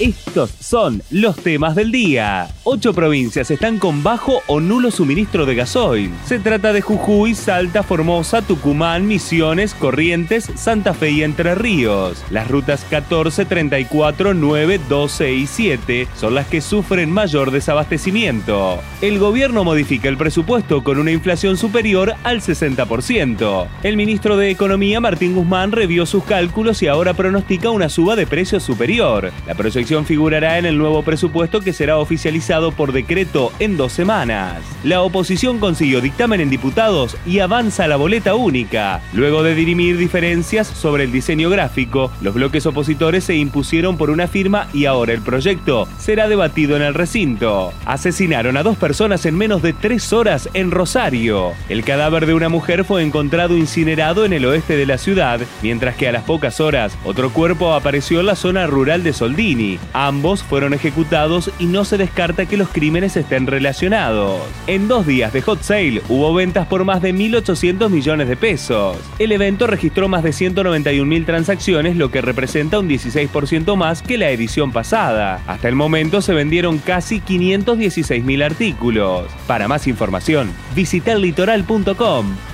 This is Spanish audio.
Estos son los temas del día. Ocho provincias están con bajo o nulo suministro de gasoil. Se trata de Jujuy, Salta, Formosa, Tucumán, Misiones, Corrientes, Santa Fe y Entre Ríos. Las rutas 14, 34, 9, 12 y 7 son las que sufren mayor desabastecimiento. El gobierno modifica el presupuesto con una inflación superior al 60%. El ministro de Economía, Martín Guzmán, revió sus cálculos y ahora pronostica una suba de precios superior. La proyección figurará en el nuevo presupuesto que será oficializado por decreto en dos semanas. La oposición consiguió dictamen en diputados y avanza la boleta única. Luego de dirimir diferencias sobre el diseño gráfico, los bloques opositores se impusieron por una firma y ahora el proyecto será debatido en el recinto. Asesinaron a dos personas en menos de tres horas en Rosario. El cadáver de una mujer fue encontrado incinerado en el oeste de la ciudad, mientras que a las pocas horas otro cuerpo apareció en la zona rural de Soldini. Ambos fueron ejecutados y no se descarta que los crímenes estén relacionados. En dos días de hot sale hubo ventas por más de 1.800 millones de pesos. El evento registró más de 191.000 transacciones, lo que representa un 16% más que la edición pasada. Hasta el momento se vendieron casi 516.000 artículos. Para más información, visita litoral.com.